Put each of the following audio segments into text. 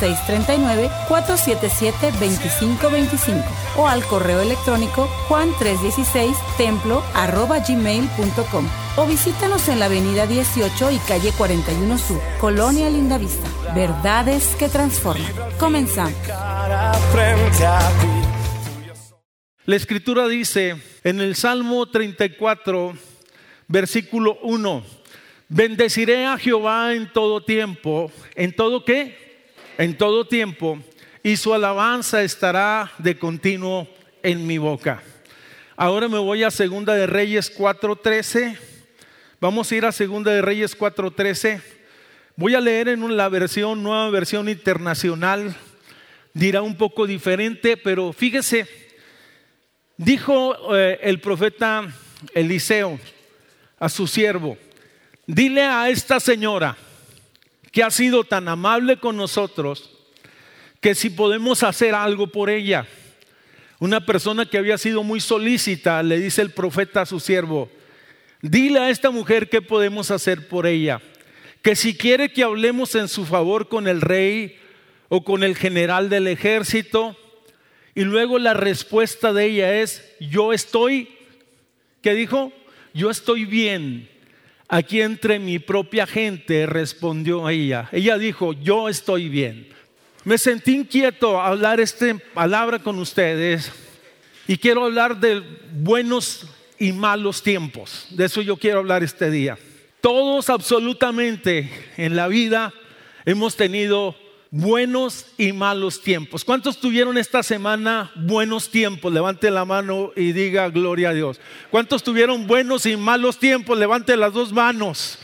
639-477-2525 o al correo electrónico juan316templo gmail.com o visítanos en la avenida 18 y calle 41 Sur, Colonia Lindavista. Verdades que transforman. Comenzamos. La escritura dice en el Salmo 34, versículo 1, bendeciré a Jehová en todo tiempo. ¿En todo qué? En todo tiempo, y su alabanza estará de continuo en mi boca. Ahora me voy a Segunda de Reyes 4:13. Vamos a ir a Segunda de Reyes 4:13. Voy a leer en la versión, nueva versión internacional. Dirá un poco diferente, pero fíjese, dijo eh, el profeta Eliseo a su siervo, dile a esta señora, que ha sido tan amable con nosotros que si podemos hacer algo por ella. Una persona que había sido muy solícita le dice el profeta a su siervo, dile a esta mujer qué podemos hacer por ella, que si quiere que hablemos en su favor con el rey o con el general del ejército, y luego la respuesta de ella es, yo estoy, ¿qué dijo? Yo estoy bien. Aquí entre mi propia gente respondió ella. Ella dijo, yo estoy bien. Me sentí inquieto hablar esta palabra con ustedes y quiero hablar de buenos y malos tiempos. De eso yo quiero hablar este día. Todos absolutamente en la vida hemos tenido buenos y malos tiempos. ¿Cuántos tuvieron esta semana buenos tiempos? Levante la mano y diga gloria a Dios. ¿Cuántos tuvieron buenos y malos tiempos? Levante las dos manos.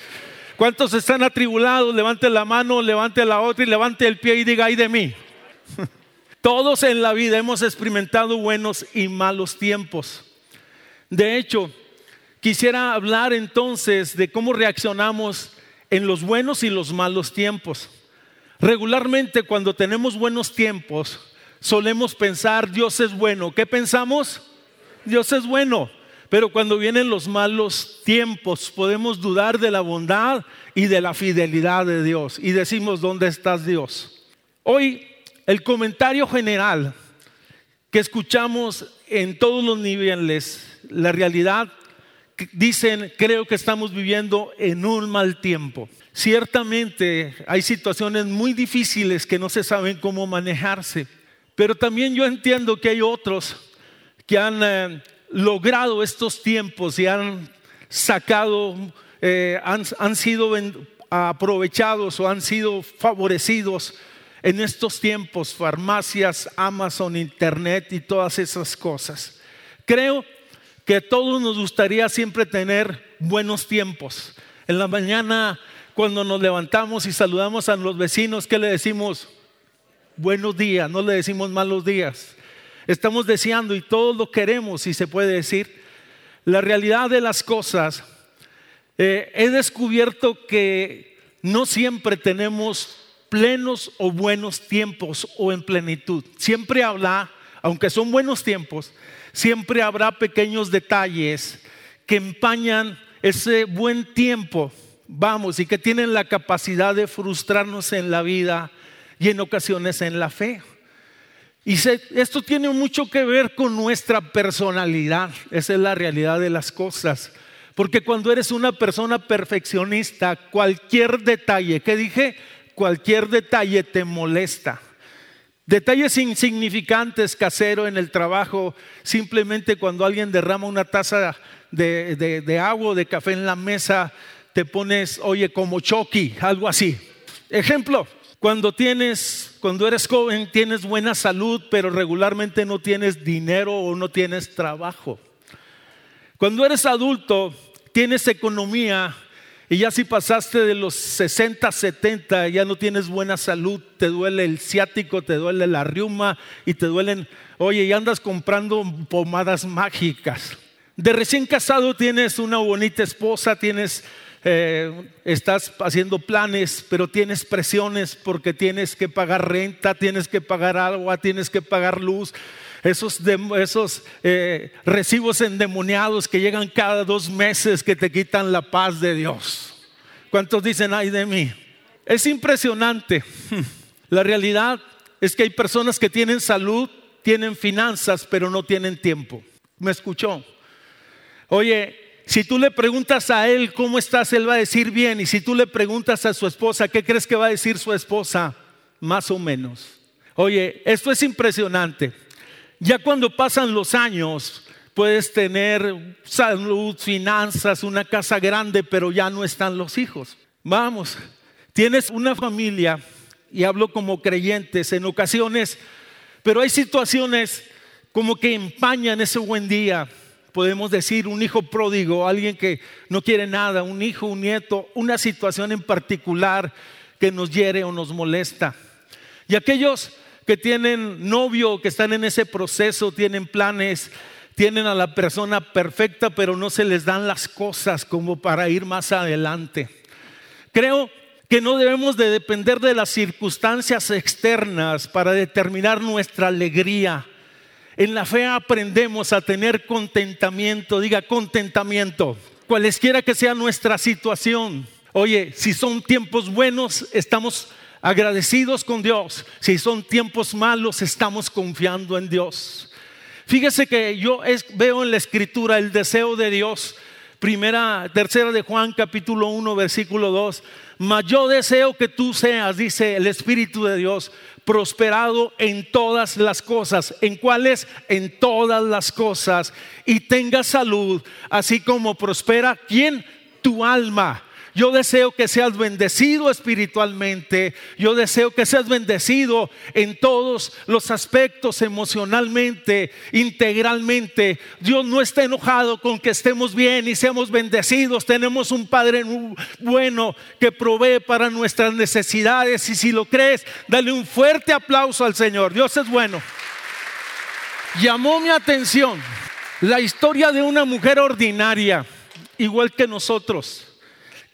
¿Cuántos están atribulados? Levante la mano, levante la otra y levante el pie y diga, ay de mí. Todos en la vida hemos experimentado buenos y malos tiempos. De hecho, quisiera hablar entonces de cómo reaccionamos en los buenos y los malos tiempos. Regularmente cuando tenemos buenos tiempos, solemos pensar, Dios es bueno. ¿Qué pensamos? Dios es bueno. Pero cuando vienen los malos tiempos, podemos dudar de la bondad y de la fidelidad de Dios. Y decimos, ¿dónde estás Dios? Hoy el comentario general que escuchamos en todos los niveles, la realidad, dicen, creo que estamos viviendo en un mal tiempo. Ciertamente hay situaciones muy difíciles que no se saben cómo manejarse, pero también yo entiendo que hay otros que han eh, logrado estos tiempos y han sacado, eh, han, sido aprovechados o han sido favorecidos en estos tiempos, farmacias, Amazon, Internet y todas esas cosas. Creo que todos nos gustaría siempre tener buenos tiempos. En la mañana cuando nos levantamos y saludamos a los vecinos, ¿qué le decimos? Buenos días, no le decimos malos días. Estamos deseando y todos lo queremos, si se puede decir. La realidad de las cosas, eh, he descubierto que no siempre tenemos plenos o buenos tiempos o en plenitud. Siempre habrá, aunque son buenos tiempos, siempre habrá pequeños detalles que empañan ese buen tiempo vamos, y que tienen la capacidad de frustrarnos en la vida y en ocasiones en la fe. Y esto tiene mucho que ver con nuestra personalidad, esa es la realidad de las cosas. Porque cuando eres una persona perfeccionista, cualquier detalle, que dije? Cualquier detalle te molesta. Detalles insignificantes, casero en el trabajo, simplemente cuando alguien derrama una taza de, de agua o de café en la mesa, te pones, oye, como Chucky, algo así. Ejemplo, cuando tienes, cuando eres joven, tienes buena salud, pero regularmente no tienes dinero o no tienes trabajo. Cuando eres adulto, tienes economía y ya si pasaste de los 60, 70, ya no tienes buena salud, te duele el ciático, te duele la riuma y te duelen, oye, y andas comprando pomadas mágicas. De recién casado tienes una bonita esposa, tienes eh, estás haciendo planes, pero tienes presiones porque tienes que pagar renta, tienes que pagar agua, tienes que pagar luz. Esos, esos eh, recibos endemoniados que llegan cada dos meses que te quitan la paz de Dios. ¿Cuántos dicen ay de mí? Es impresionante. La realidad es que hay personas que tienen salud, tienen finanzas, pero no tienen tiempo. ¿Me escuchó? Oye, si tú le preguntas a él cómo estás, él va a decir bien. Y si tú le preguntas a su esposa, ¿qué crees que va a decir su esposa? Más o menos. Oye, esto es impresionante. Ya cuando pasan los años, puedes tener salud, finanzas, una casa grande, pero ya no están los hijos. Vamos, tienes una familia, y hablo como creyentes en ocasiones, pero hay situaciones como que empañan ese buen día podemos decir un hijo pródigo, alguien que no quiere nada, un hijo, un nieto, una situación en particular que nos hiere o nos molesta. Y aquellos que tienen novio, que están en ese proceso, tienen planes, tienen a la persona perfecta, pero no se les dan las cosas como para ir más adelante. Creo que no debemos de depender de las circunstancias externas para determinar nuestra alegría en la fe aprendemos a tener contentamiento, diga contentamiento, cualesquiera que sea nuestra situación. Oye, si son tiempos buenos, estamos agradecidos con Dios. Si son tiempos malos, estamos confiando en Dios. Fíjese que yo veo en la escritura el deseo de Dios, primera, tercera de Juan capítulo 1, versículo 2. Mas yo deseo que tú seas, dice el Espíritu de Dios, prosperado en todas las cosas. ¿En cuáles? En todas las cosas. Y tenga salud, así como prospera. ¿Quién? Tu alma. Yo deseo que seas bendecido espiritualmente. Yo deseo que seas bendecido en todos los aspectos, emocionalmente, integralmente. Dios no está enojado con que estemos bien y seamos bendecidos. Tenemos un Padre bueno que provee para nuestras necesidades. Y si lo crees, dale un fuerte aplauso al Señor. Dios es bueno. Llamó mi atención la historia de una mujer ordinaria, igual que nosotros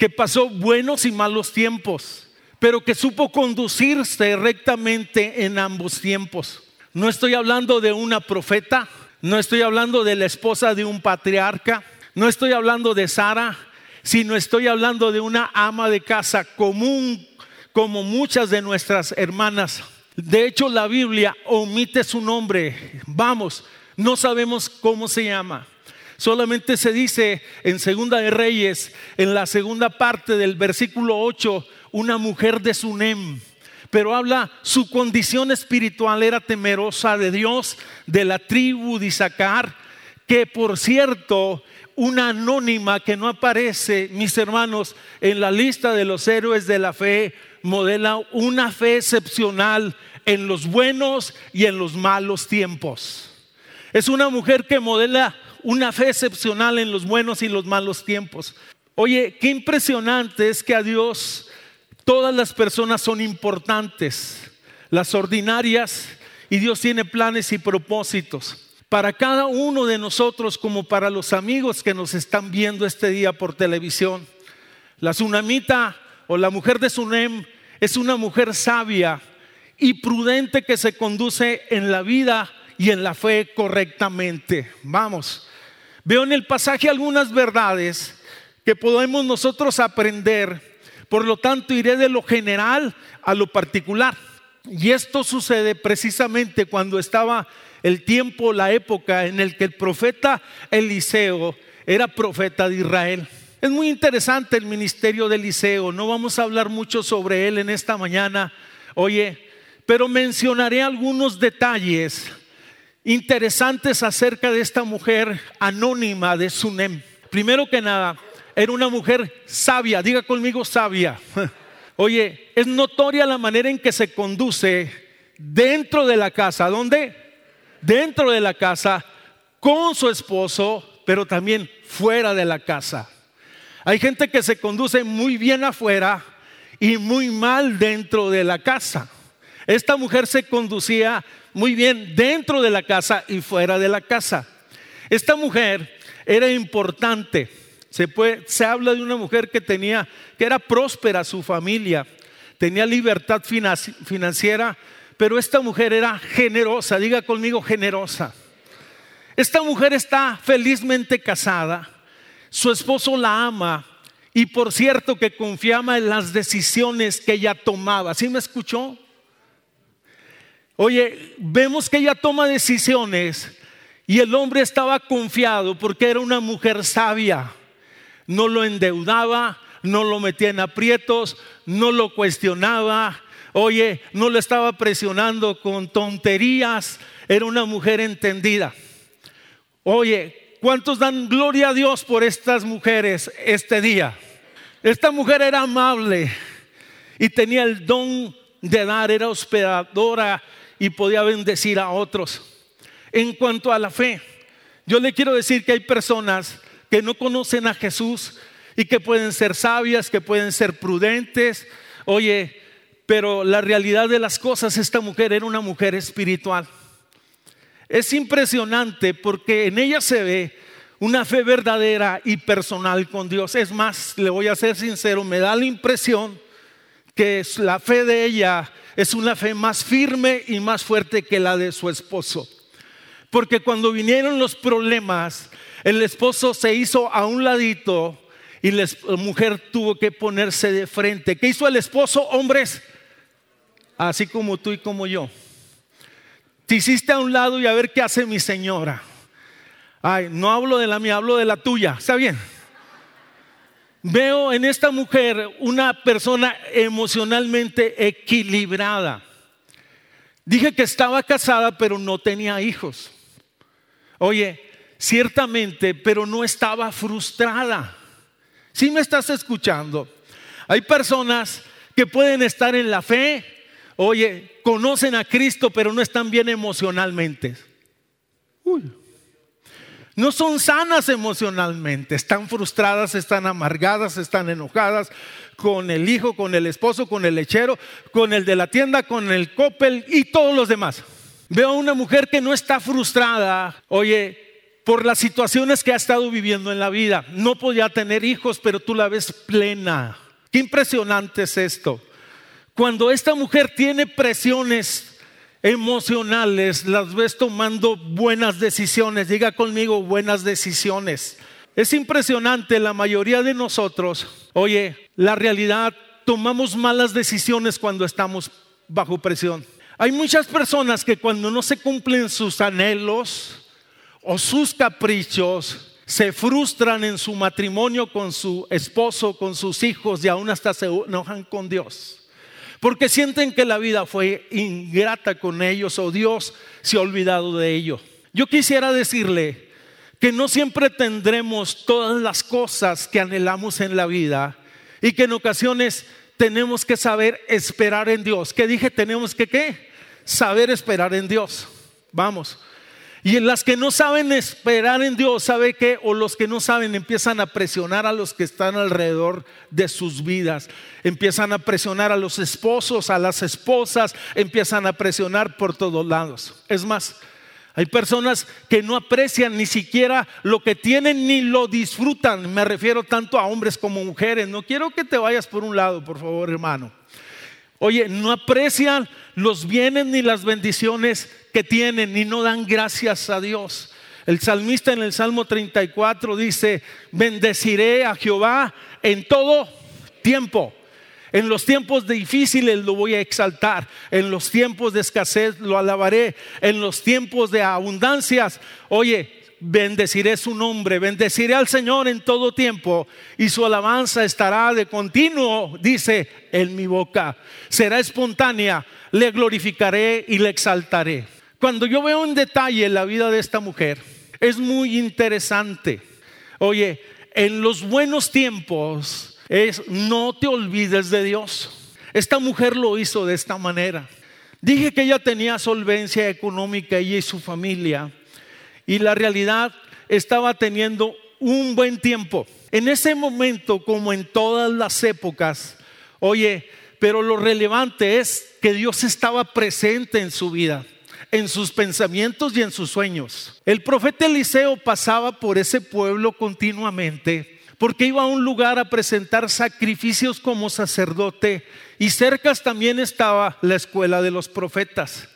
que pasó buenos y malos tiempos, pero que supo conducirse rectamente en ambos tiempos. No estoy hablando de una profeta, no estoy hablando de la esposa de un patriarca, no estoy hablando de Sara, sino estoy hablando de una ama de casa común como muchas de nuestras hermanas. De hecho, la Biblia omite su nombre. Vamos, no sabemos cómo se llama. Solamente se dice en Segunda de Reyes, en la segunda parte del versículo 8, una mujer de Sunem. Pero habla su condición espiritual era temerosa de Dios, de la tribu de Isaacar, que por cierto, una anónima que no aparece, mis hermanos, en la lista de los héroes de la fe, modela una fe excepcional en los buenos y en los malos tiempos. Es una mujer que modela una fe excepcional en los buenos y los malos tiempos. Oye, qué impresionante es que a Dios todas las personas son importantes, las ordinarias, y Dios tiene planes y propósitos para cada uno de nosotros como para los amigos que nos están viendo este día por televisión. La tsunamita o la mujer de Sunem es una mujer sabia y prudente que se conduce en la vida y en la fe correctamente. Vamos, Veo en el pasaje algunas verdades que podemos nosotros aprender. Por lo tanto, iré de lo general a lo particular. Y esto sucede precisamente cuando estaba el tiempo, la época en el que el profeta Eliseo era profeta de Israel. Es muy interesante el ministerio de Eliseo, no vamos a hablar mucho sobre él en esta mañana, oye, pero mencionaré algunos detalles interesantes acerca de esta mujer anónima de Sunem. Primero que nada, era una mujer sabia, diga conmigo sabia. Oye, es notoria la manera en que se conduce dentro de la casa. ¿Dónde? Dentro de la casa, con su esposo, pero también fuera de la casa. Hay gente que se conduce muy bien afuera y muy mal dentro de la casa. Esta mujer se conducía muy bien dentro de la casa y fuera de la casa. Esta mujer era importante, Se, habla de una mujer que tenía, que era próspera su familia, tenía libertad financiera, pero esta mujer era generosa, diga conmigo generosa. Esta mujer está felizmente casada, su esposo la ama y por cierto que confiaba en las decisiones que ella tomaba. ¿Sí me escuchó? Oye, vemos que ella toma decisiones y el hombre estaba confiado porque era una mujer sabia no lo endeudaba, no lo metía en aprietos, no lo cuestionaba, oye, no lo estaba presionando con tonterías, era una mujer entendida. Oye, ¿cuántos dan gloria a Dios por estas mujeres este día? Esta mujer era amable y tenía el don de dar, era hospedadora y podía bendecir a otros. En cuanto a la fe, yo le quiero decir que hay personas que no conocen a Jesús y que pueden ser sabias, que pueden ser prudentes. Oye, pero la realidad de las cosas, esta mujer era una mujer espiritual. Es impresionante porque en ella se ve una fe verdadera y personal con Dios. Es más, le voy a ser sincero, me da la impresión que la fe de ella es una fe más firme y más fuerte que la de su esposo. Porque cuando vinieron los problemas, el esposo se hizo a un ladito y la mujer tuvo que ponerse de frente. ¿Qué hizo el esposo, hombres? Así como tú y como yo. Te hiciste a un lado y a ver qué hace mi señora. Ay, no hablo de la mía, hablo de la tuya. ¿Está bien? Veo en esta mujer una persona emocionalmente equilibrada. Dije que estaba casada, pero no tenía hijos. Oye, ciertamente, pero no estaba frustrada. Si me estás escuchando? Hay personas que pueden estar en la fe, oye, conocen a Cristo, pero no están bien emocionalmente. No son sanas emocionalmente, están frustradas, están amargadas, están enojadas con el hijo, con el esposo, con el lechero, con el de la tienda, con el copel y todos los demás. Veo a una mujer que no está frustrada, oye, por las situaciones que ha estado viviendo en la vida. No podía tener hijos, pero tú la ves plena. Qué impresionante es esto. Cuando esta mujer tiene presiones emocionales, las ves tomando buenas decisiones. Diga conmigo, buenas decisiones. Es impresionante, la mayoría de nosotros, oye, la realidad, tomamos malas decisiones cuando estamos bajo presión. Hay muchas personas que cuando no se cumplen sus anhelos, o sus caprichos se frustran en su matrimonio con su esposo, con sus hijos y aún hasta se enojan con Dios. Porque sienten que la vida fue ingrata con ellos o Dios se ha olvidado de ellos. Yo quisiera decirle que no siempre tendremos todas las cosas que anhelamos en la vida y que en ocasiones tenemos que saber esperar en Dios. ¿Qué dije? Tenemos que qué? Saber esperar en Dios. Vamos. Y en las que no saben esperar en Dios, ¿sabe qué? O los que no saben empiezan a presionar a los que están alrededor de sus vidas. Empiezan a presionar a los esposos, a las esposas, empiezan a presionar por todos lados. Es más, hay personas que no aprecian ni siquiera lo que tienen ni lo disfrutan. Me refiero tanto a hombres como mujeres. No quiero que te vayas por un lado, por favor, hermano. Oye, no aprecian los bienes ni las bendiciones que tienen y no dan gracias a Dios. El salmista en el Salmo 34 dice, bendeciré a Jehová en todo tiempo. En los tiempos difíciles lo voy a exaltar, en los tiempos de escasez lo alabaré, en los tiempos de abundancias, oye, bendeciré su nombre, bendeciré al Señor en todo tiempo y su alabanza estará de continuo, dice, en mi boca. Será espontánea, le glorificaré y le exaltaré. Cuando yo veo en detalle la vida de esta mujer, es muy interesante. Oye, en los buenos tiempos es no te olvides de Dios. Esta mujer lo hizo de esta manera. Dije que ella tenía solvencia económica, ella y su familia y la realidad estaba teniendo un buen tiempo. En ese momento, como en todas las épocas, oye, pero lo relevante es que Dios estaba presente en su vida, en sus pensamientos y en sus sueños. El profeta Eliseo pasaba por ese pueblo continuamente porque iba a un lugar a presentar sacrificios como sacerdote y cerca también estaba la escuela de los profetas.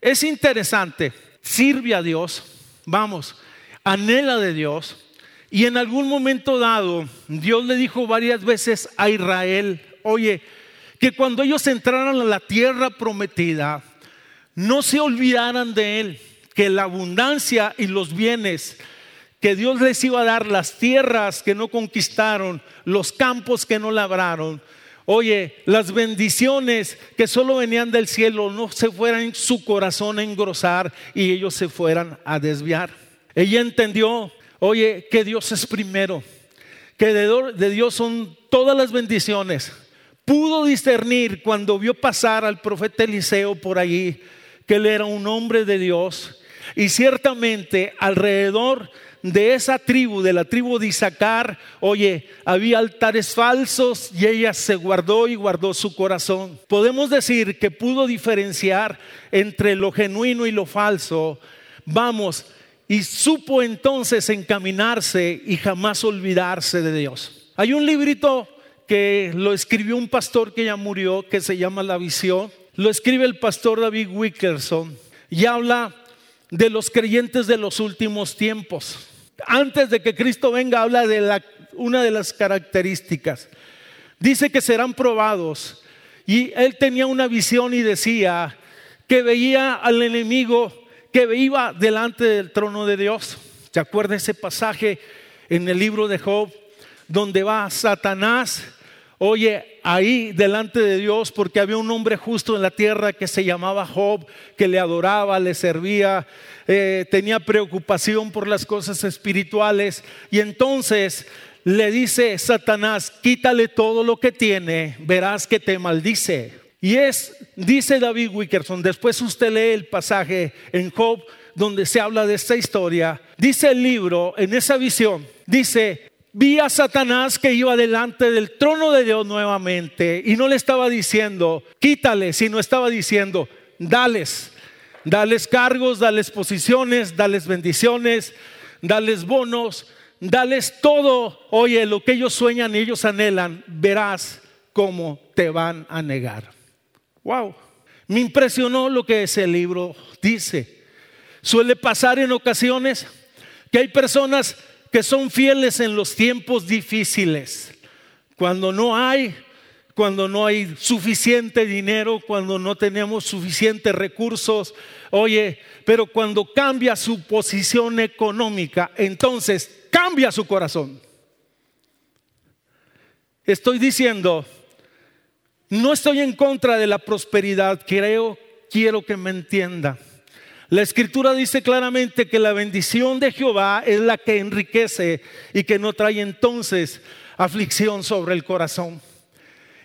Es interesante, sirve a Dios, vamos, anhela de Dios. Y en algún momento dado Dios le dijo varias veces a Israel, oye, que cuando ellos entraran a la tierra prometida, no se olvidaran de Él, que la abundancia y los bienes que Dios les iba a dar, las tierras que no conquistaron, los campos que no labraron, oye, las bendiciones que solo venían del cielo, no se fueran su corazón a engrosar y ellos se fueran a desviar. Ella entendió, oye, que Dios es primero, que de Dios son todas las bendiciones. Pudo discernir cuando vio pasar al profeta Eliseo por allí que él era un hombre de Dios y ciertamente alrededor de esa tribu, de la tribu de Isaacar, oye, había altares falsos y ella se guardó y guardó su corazón. Podemos decir que pudo diferenciar entre lo genuino y lo falso. Vamos, y supo entonces encaminarse y jamás olvidarse de Dios. Hay un librito que lo escribió un pastor que ya murió, que se llama La Visión. Lo escribe el pastor David Wickerson y habla de los creyentes de los últimos tiempos antes de que Cristo venga, habla de una de las características. Dice que serán probados. Y él tenía una visión y decía que veía al enemigo que iba delante del trono de Dios. ¿Se acuerda ese pasaje en el libro de Job donde va Satanás? Oye, ahí delante de Dios, porque había un hombre justo en la tierra que se llamaba Job, que le adoraba, le servía, eh, tenía preocupación por las cosas espirituales y entonces le dice Satanás, quítale todo lo que tiene, verás que te maldice. Y es, dice David Wickerson, después usted lee el pasaje en Job donde se habla de esta historia, dice el libro, en esa visión, dice, vi a Satanás que iba delante del trono de Dios nuevamente y no le estaba diciendo, quítale, sino estaba diciendo, dales, Dales cargos, dales posiciones, dales bendiciones, dales bonos, dales todo. Oye, lo que ellos sueñan y ellos anhelan, verás cómo te van a negar. Wow. Me impresionó lo que ese libro dice. Suele pasar en ocasiones que hay personas que son fieles en los tiempos difíciles. Cuando no hay, cuando no hay suficiente dinero, cuando no tenemos suficientes recursos. Oye, pero cuando cambia su posición económica, entonces cambia su corazón. Estoy diciendo, no estoy en contra de la prosperidad, creo, quiero que me entienda. La escritura dice claramente que la bendición de Jehová es la que enriquece y que no trae entonces aflicción sobre el corazón.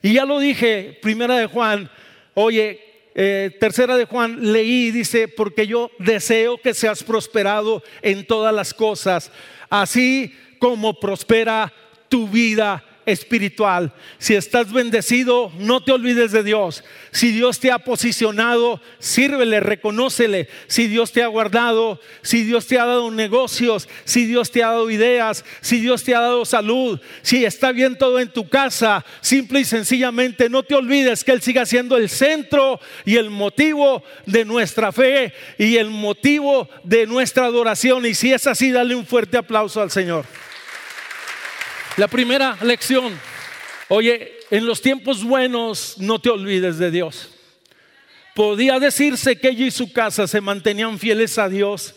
Y ya lo dije, primera de Juan, oye, eh, tercera de Juan, leí dice, porque yo deseo que seas prosperado en todas las cosas, así como prospera tu vida espiritual. Si estás bendecido, no te olvides de Dios. Si Dios te ha posicionado, sírvele, reconócele. Si Dios te ha guardado, si Dios te ha dado negocios, si Dios te ha dado ideas, si Dios te ha dado salud, si está bien todo en tu casa, simple y sencillamente no te olvides que Él siga siendo el centro y el motivo de nuestra fe y el motivo de nuestra adoración. Y si es así, dale un fuerte aplauso al Señor. La primera lección, oye, en los tiempos buenos no te olvides de Dios. Podía decirse que ella y su casa se mantenían fieles a Dios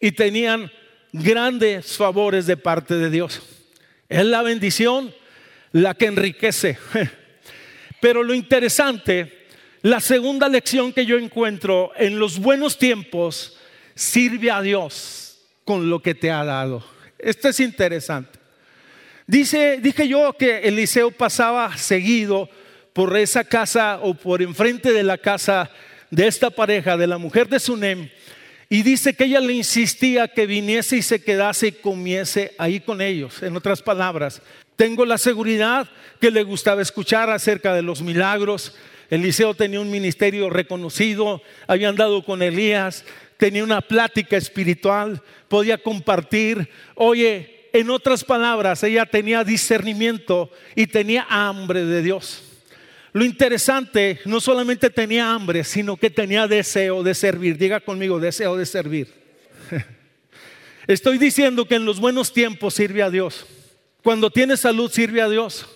y tenían grandes favores de parte de Dios. Es la bendición la que enriquece. Pero lo interesante, la segunda lección que yo encuentro en los buenos tiempos, sirve a Dios con lo que te ha dado. Esto es interesante. Dice, dije yo que Eliseo pasaba seguido por esa casa o por enfrente de la casa de esta pareja, de la mujer de Sunem, y dice que ella le insistía que viniese y se quedase y comiese ahí con ellos. En otras palabras, tengo la seguridad que le gustaba escuchar acerca de los milagros. Eliseo tenía un ministerio reconocido, había andado con Elías, tenía una plática espiritual, podía compartir. Oye, en otras palabras, ella tenía discernimiento y tenía hambre de Dios. Lo interesante, no solamente tenía hambre, sino que tenía deseo de servir. Diga conmigo, deseo de servir. Estoy diciendo que en los buenos tiempos sirve a Dios. Cuando tienes salud, sirve a Dios.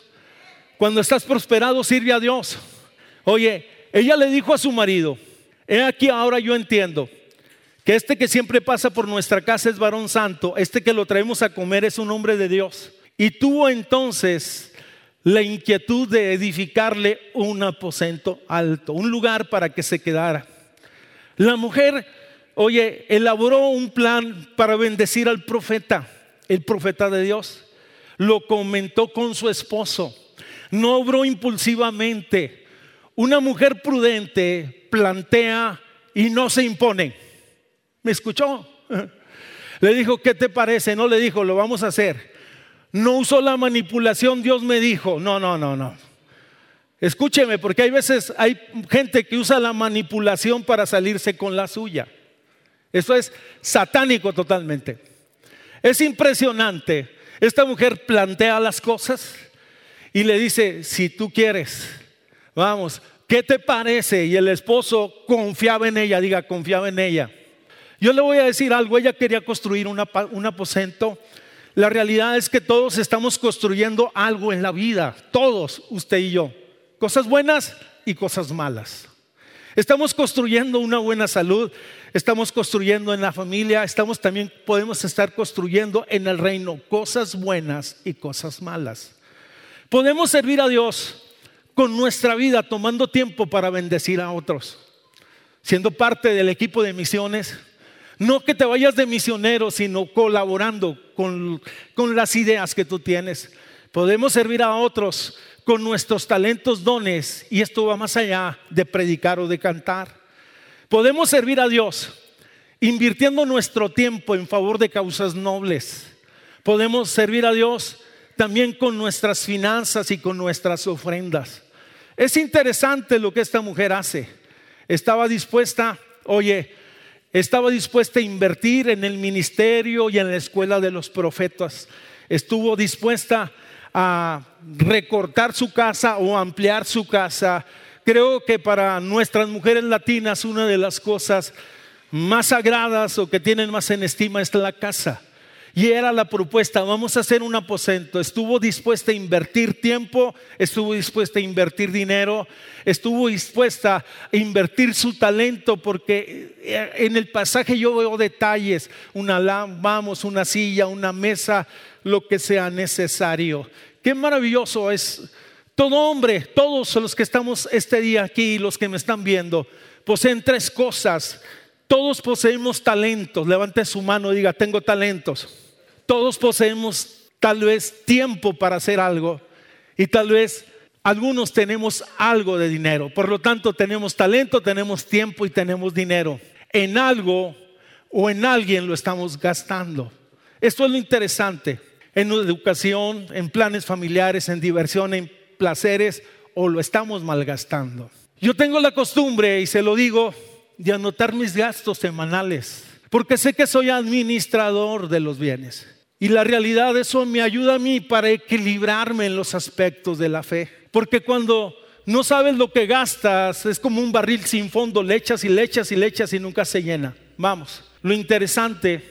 Cuando estás prosperado, sirve a Dios. Oye, ella le dijo a su marido, he aquí ahora yo entiendo que este que siempre pasa por nuestra casa es varón santo, este que lo traemos a comer es un hombre de Dios. Y tuvo entonces la inquietud de edificarle un aposento alto, un lugar para que se quedara. La mujer, oye, elaboró un plan para bendecir al profeta, el profeta de Dios. Lo comentó con su esposo. No obró impulsivamente. Una mujer prudente plantea y no se impone. ¿Me escuchó? Le dijo, ¿qué te parece? No le dijo, lo vamos a hacer. No usó la manipulación, Dios me dijo. No, no, no, no. Escúcheme, porque hay veces hay gente que usa la manipulación para salirse con la suya. Eso es satánico totalmente. Es impresionante. Esta mujer plantea las cosas y le dice, si tú quieres, vamos, ¿qué te parece? Y el esposo confiaba en ella, diga, confiaba en ella. Yo le voy a decir algo, ella quería construir un aposento. La realidad es que todos estamos construyendo algo en la vida, todos, usted y yo. Cosas buenas y cosas malas. Estamos construyendo una buena salud, estamos construyendo en la familia, estamos también podemos estar construyendo en el reino cosas buenas y cosas malas. Podemos servir a Dios con nuestra vida tomando tiempo para bendecir a otros, siendo parte del equipo de misiones, no que te vayas de misionero, sino colaborando con, con las ideas que tú tienes. Podemos servir a otros con nuestros talentos, dones, y esto va más allá de predicar o de cantar. Podemos servir a Dios invirtiendo nuestro tiempo en favor de causas nobles. Podemos servir a Dios también con nuestras finanzas y con nuestras ofrendas. Es interesante lo que esta mujer hace. Estaba dispuesta, oye, estaba dispuesta a invertir en el ministerio y en la escuela de los profetas. Estuvo dispuesta a recortar su casa o ampliar su casa. Creo que para nuestras mujeres latinas una de las cosas más sagradas o que tienen más en estima es la casa. Y era la propuesta, vamos a hacer un aposento. Estuvo dispuesta a invertir tiempo, estuvo dispuesta a invertir dinero, estuvo dispuesta a invertir su talento, porque eh, en el pasaje yo veo detalles, una vamos, una silla, una mesa, lo que sea necesario. Qué maravilloso es. Todo hombre, todos los que estamos este día aquí, los que me están viendo, poseen tres cosas todos poseemos talentos. Levante su mano y diga, tengo talentos. Todos poseemos tal vez tiempo para hacer algo y tal vez algunos tenemos algo de dinero. Por lo tanto, tenemos talento, tenemos tiempo y tenemos dinero. En algo o en alguien lo estamos gastando. Esto es lo interesante. En educación, en planes familiares, en diversión, en placeres, o lo estamos malgastando. Yo tengo la costumbre, y se lo digo, de anotar mis gastos semanales, porque sé que soy administrador de los bienes. Y la realidad eso me ayuda a mí para equilibrarme en los aspectos de la fe. Porque cuando no sabes lo que gastas, es como un barril sin fondo, le echas y le echas y le echas y nunca se llena. Vamos, lo interesante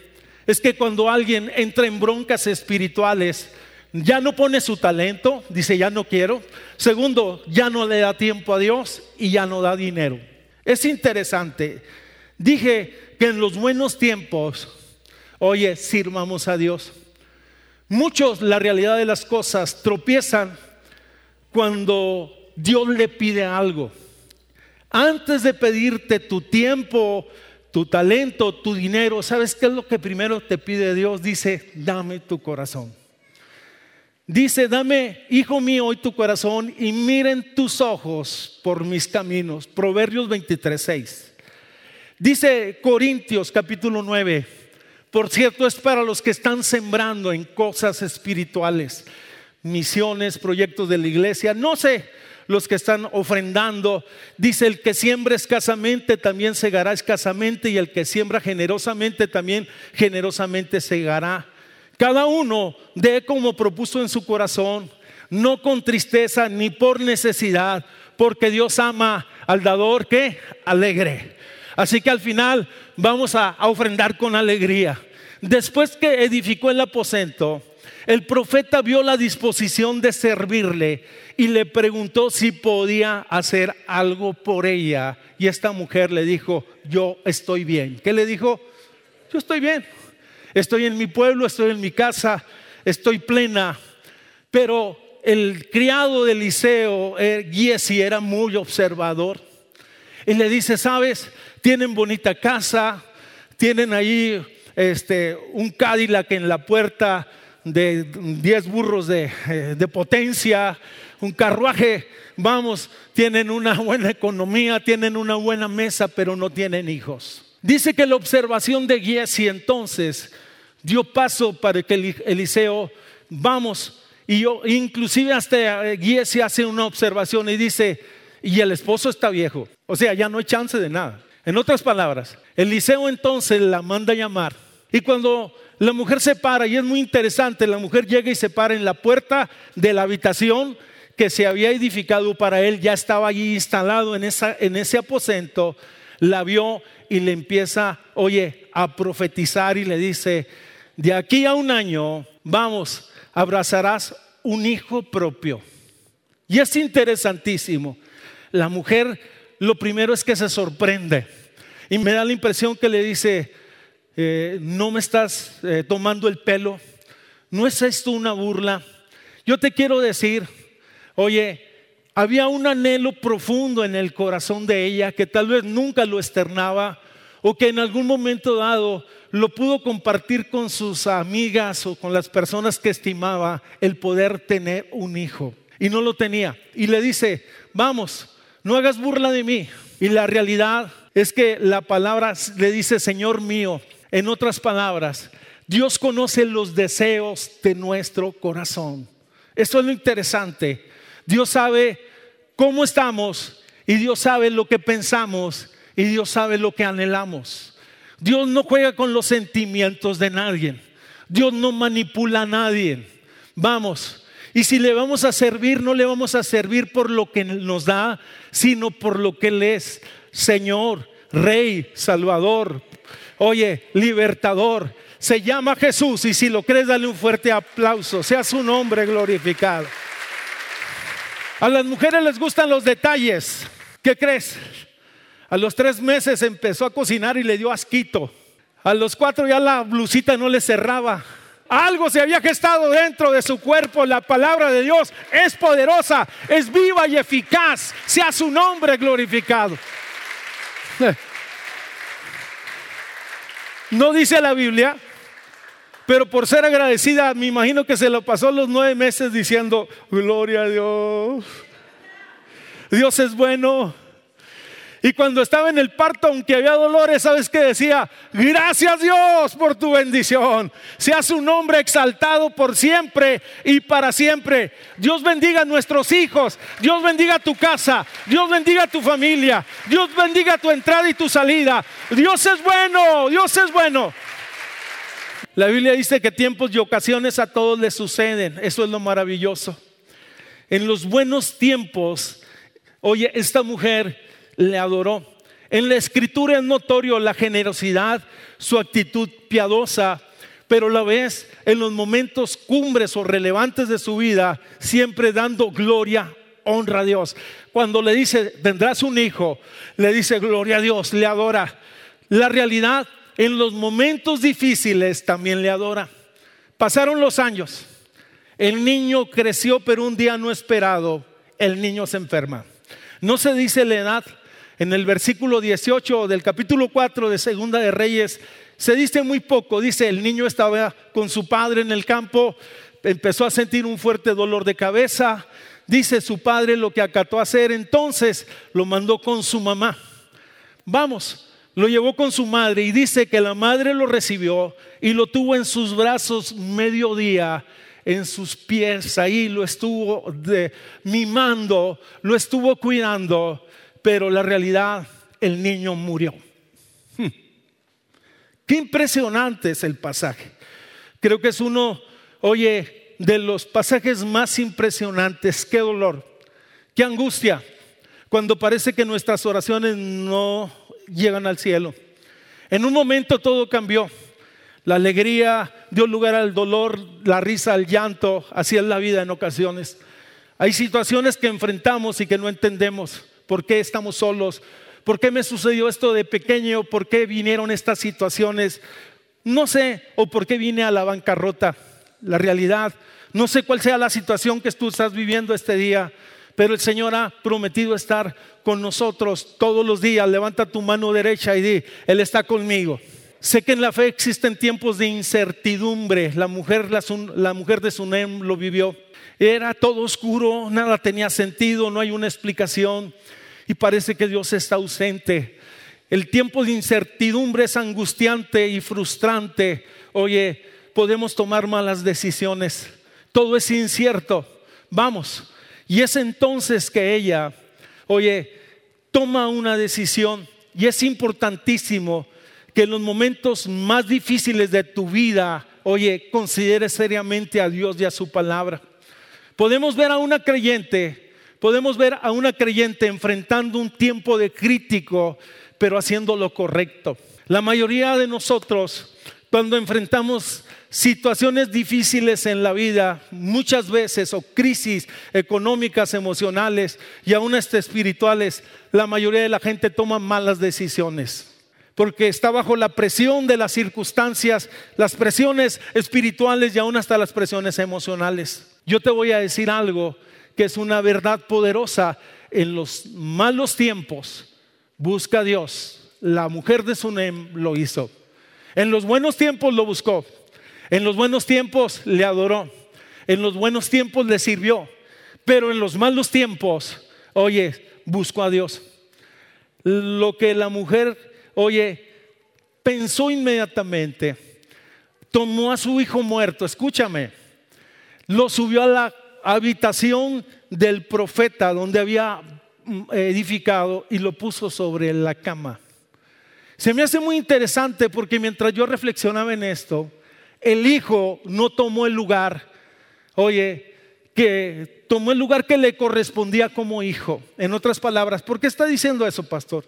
es que cuando alguien entra en broncas espirituales, ya no pone su talento, dice ya no quiero. Segundo, ya no le da tiempo a Dios y ya no da dinero. Es interesante. Dije que en los buenos tiempos, oye, sirvamos a Dios. Muchos, la realidad de las cosas, tropiezan cuando Dios le pide algo. Antes de pedirte tu tiempo, tu talento, tu dinero, ¿sabes qué es lo que primero te pide Dios? Dice, dame tu corazón. Dice, dame, hijo mío, hoy tu corazón y miren tus ojos por mis caminos. Proverbios 23, 6. Dice Corintios capítulo 9, por cierto, es para los que están sembrando en cosas espirituales, misiones, proyectos de la iglesia, no sé, los que están ofrendando. Dice, el que siembra escasamente también segará escasamente y el que siembra generosamente también generosamente segará Cada uno dé como propuso en su corazón, no con tristeza ni por necesidad, porque Dios ama al dador que alegre. Así que al final vamos a, a ofrendar con alegría. Después que edificó el aposento, el profeta vio la disposición de servirle y le preguntó si podía hacer algo por ella. Y esta mujer le dijo, yo estoy bien. ¿Qué le dijo? Yo estoy bien. Estoy en mi pueblo, estoy en mi casa, estoy plena. Pero el criado de Eliseo, eh, Giesi, era muy observador. Y le dice, sabes, tienen bonita casa, tienen ahí este, un Cadillac en la puerta de 10 burros eh, de, potencia, un carruaje, vamos, tienen una buena economía, tienen una buena mesa, pero no tienen hijos. Dice que la observación de Giesi entonces dio paso para que Eliseo, vamos, y yo, inclusive hasta Giesi hace una observación y dice, y el esposo está viejo, o sea, ya no hay chance de nada. En otras palabras, Eliseo entonces la manda llamar. Y cuando la mujer se para, y es muy interesante, la mujer llega y se para en la puerta de la habitación que se había edificado para él, ya estaba allí instalado en, esa, en ese aposento, la vio y le empieza, oye, a profetizar y le dice, de aquí a un año, vamos, abrazarás un hijo propio. Y es interesantísimo. La mujer lo primero es que se sorprende y me da la impresión que le dice, eh, no me estás eh, tomando el pelo, no es esto una burla. Yo te quiero decir, oye, había un anhelo profundo en el corazón de ella que tal vez nunca lo externaba o que en algún momento dado lo pudo compartir con sus amigas o con las personas que estimaba el poder tener un hijo. Y no lo tenía. Y le dice, vamos, no hagas burla de mí. Y la realidad es que la palabra le dice, Señor mío, en otras palabras, Dios conoce los deseos de nuestro corazón. Esto es lo interesante. Dios sabe cómo estamos y Dios sabe lo que pensamos y Dios sabe lo que anhelamos. Dios no juega con los sentimientos de nadie. Dios no manipula a nadie. Vamos. Y si le vamos a servir, no le vamos a servir por lo que nos da, sino por lo que Él es. Señor, Rey, Salvador, Oye, libertador. Se llama Jesús y si lo crees, dale un fuerte aplauso. Sea su nombre glorificado. A las mujeres les gustan los detalles. ¿Qué crees? A los tres meses empezó a cocinar y le dio asquito. A los cuatro ya la blusita no le cerraba. Algo se había gestado dentro de su cuerpo. La palabra de Dios es poderosa, es viva y eficaz. Sea su nombre glorificado. No dice la Biblia, pero por ser agradecida, me imagino que se lo pasó los nueve meses diciendo, gloria a Dios. Dios es bueno. Y cuando estaba en el parto, aunque había dolores, ¿sabes qué decía? Gracias Dios por tu bendición. Sea su nombre exaltado por siempre y para siempre. Dios bendiga a nuestros hijos. Dios bendiga tu casa. Dios bendiga a tu familia. Dios bendiga tu entrada y tu salida. Dios es bueno. Dios es bueno. La Biblia dice que tiempos y ocasiones a todos les suceden. Eso es lo maravilloso. En los buenos tiempos, oye, esta mujer le adoró. En la escritura es notorio la generosidad, su actitud piadosa, pero la vez en los momentos cumbres o relevantes de su vida, siempre dando gloria, honra a Dios. Cuando le dice, tendrás un hijo, le dice gloria a Dios, le adora. La realidad, en los momentos difíciles también le adora. Pasaron los años, el niño creció, pero un día no esperado, el niño se enferma. No se dice la edad, en el versículo 18 del capítulo 4 de Segunda de Reyes se dice muy poco. Dice, el niño estaba con su padre en el campo, empezó a sentir un fuerte dolor de cabeza. Dice su padre lo que acató a hacer, entonces lo mandó con su mamá. Vamos, lo llevó con su madre y dice que la madre lo recibió y lo tuvo en sus brazos mediodía, en sus pies, ahí lo estuvo mimando, lo estuvo cuidando pero la realidad, el niño murió. Hmm. Qué impresionante es el pasaje. Creo que es uno, oye, de los pasajes más impresionantes. Qué dolor, qué angustia, cuando parece que nuestras oraciones no llegan al cielo. En un momento todo cambió. La alegría dio lugar al dolor, la risa al llanto. Así es la vida en ocasiones. Hay situaciones que enfrentamos y que no entendemos. ¿Por qué estamos solos? ¿Por qué me sucedió esto de pequeño? ¿Por qué vinieron estas situaciones? No sé, o por qué vine a la bancarrota. La realidad, no sé cuál sea la situación que tú estás viviendo este día, pero el Señor ha prometido estar con nosotros todos los días. Levanta tu mano derecha y di, Él está conmigo. Sé que en la fe existen tiempos de incertidumbre. La mujer, de Sunem lo vivió. Era todo oscuro, nada tenía sentido, no hay una explicación y parece que Dios está ausente. El tiempo de incertidumbre es angustiante y frustrante. Oye, podemos tomar malas decisiones. Todo es incierto. Vamos. Y es entonces que ella, oye, toma una decisión. Y es importantísimo que en los momentos más difíciles de tu vida, oye, consideres seriamente a Dios y a su palabra. Podemos ver a una creyente, podemos ver a una creyente enfrentando un tiempo de crítico, pero haciendo lo correcto. La mayoría de nosotros, cuando enfrentamos situaciones difíciles en la vida, muchas veces, o crisis económicas, emocionales y aún hasta espirituales, la mayoría de la gente toma malas decisiones porque está bajo la presión de las circunstancias, las presiones espirituales y aún hasta las presiones emocionales. Yo te voy a decir algo que es una verdad poderosa. En los malos tiempos, busca a Dios. La mujer de Sunem lo hizo. En los buenos tiempos lo buscó. En los buenos tiempos le adoró. En los buenos tiempos le sirvió. Pero en los malos tiempos, oye, buscó a Dios. Lo que la mujer Oye, pensó inmediatamente, tomó a su hijo muerto, escúchame, lo subió a la habitación del profeta donde había mm, edificado y lo puso sobre la cama. Se me hace muy interesante porque mientras yo reflexionaba en esto, el hijo no tomó el lugar, oye, que tomó el lugar que le correspondía como hijo. En otras palabras, ¿por qué está diciendo eso, pastor?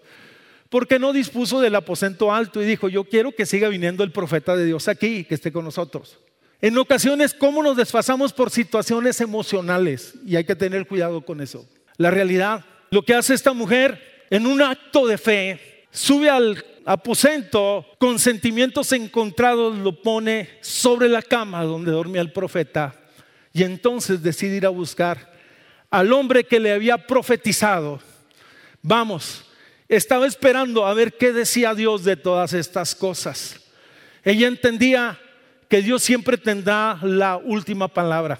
porque no dispuso del aposento alto y dijo, yo quiero que siga viniendo el profeta de Dios aquí, que esté con nosotros. En ocasiones, ¿cómo nos desfasamos por situaciones emocionales? Y hay que tener cuidado con eso. La realidad, lo que hace esta mujer en un acto de fe, sube al aposento con sentimientos encontrados, lo pone sobre la cama donde dormía el profeta y entonces decide ir a buscar al hombre que le había profetizado. Vamos, estaba esperando a ver qué decía Dios de todas estas cosas. Ella entendía que Dios siempre tendrá la última palabra.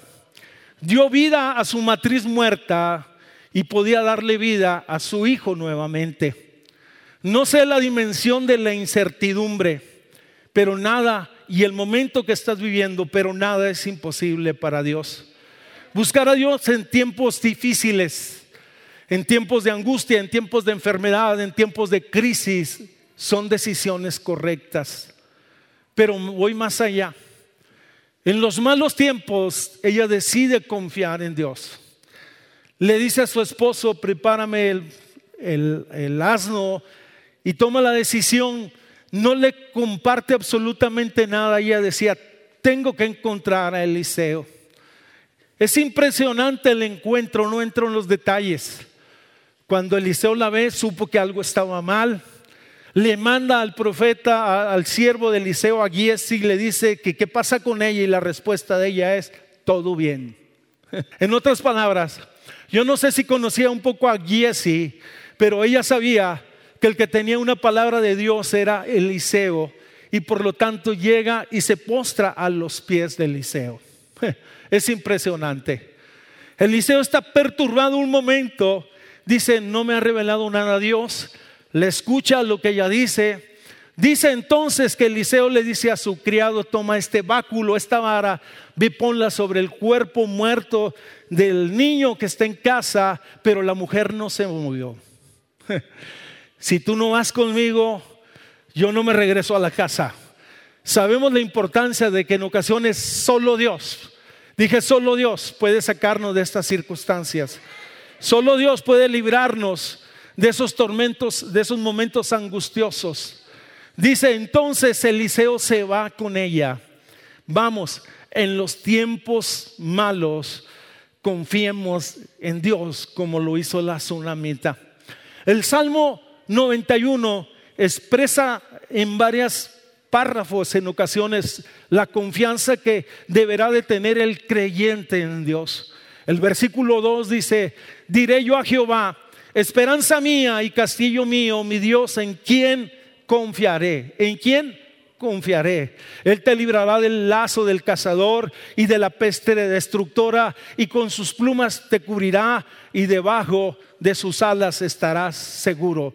Dio vida a su matriz muerta y podía darle vida a su hijo nuevamente. No sé la dimensión de la incertidumbre, pero nada, y el momento que estás viviendo, pero nada es imposible para Dios. Buscar a Dios en tiempos difíciles en tiempos de angustia, en tiempos de enfermedad, en tiempos de crisis, son decisiones correctas. Pero voy más allá. En los malos tiempos, ella decide confiar en Dios. Le dice a su esposo, prepárame el, asno y toma la decisión. No le comparte absolutamente nada. Ella decía, tengo que encontrar a Eliseo. Es impresionante el encuentro, no entro en los detalles. Cuando Eliseo la ve, supo que algo estaba mal. Le manda al profeta, al siervo de Eliseo, a Giesi, y le dice que qué pasa con ella y la respuesta de ella es, todo bien. En otras palabras, yo no sé si conocía un poco a Giesi, pero ella sabía que el que tenía una palabra de Dios era Eliseo y por lo tanto llega y se postra a los pies de Eliseo. Es impresionante. Eliseo está perturbado un momento dice, no me ha revelado nada a Dios, le escucha lo que ella dice. Dice entonces que Eliseo le dice a su criado, toma este báculo, esta vara, ve ponla sobre el cuerpo muerto del niño que está en casa, pero la mujer no se movió. si tú no vas conmigo, yo no me regreso a la casa. Sabemos la importancia de que en ocasiones solo Dios, dije solo Dios puede sacarnos de estas circunstancias. Solo Dios puede librarnos de esos tormentos, de esos momentos angustiosos. Dice entonces Eliseo se va con ella. Vamos, en los tiempos malos confiemos en Dios como lo hizo la tsunamita. El Salmo 91 expresa en varias párrafos en ocasiones la confianza que deberá de tener el creyente en Dios. El versículo 2 dice, diré yo a Jehová, esperanza mía y castillo mío, mi Dios, ¿en quién confiaré? ¿En quién confiaré? Él te librará del lazo del cazador y de la peste destructora, y con sus plumas te cubrirá, y debajo de sus alas estarás seguro.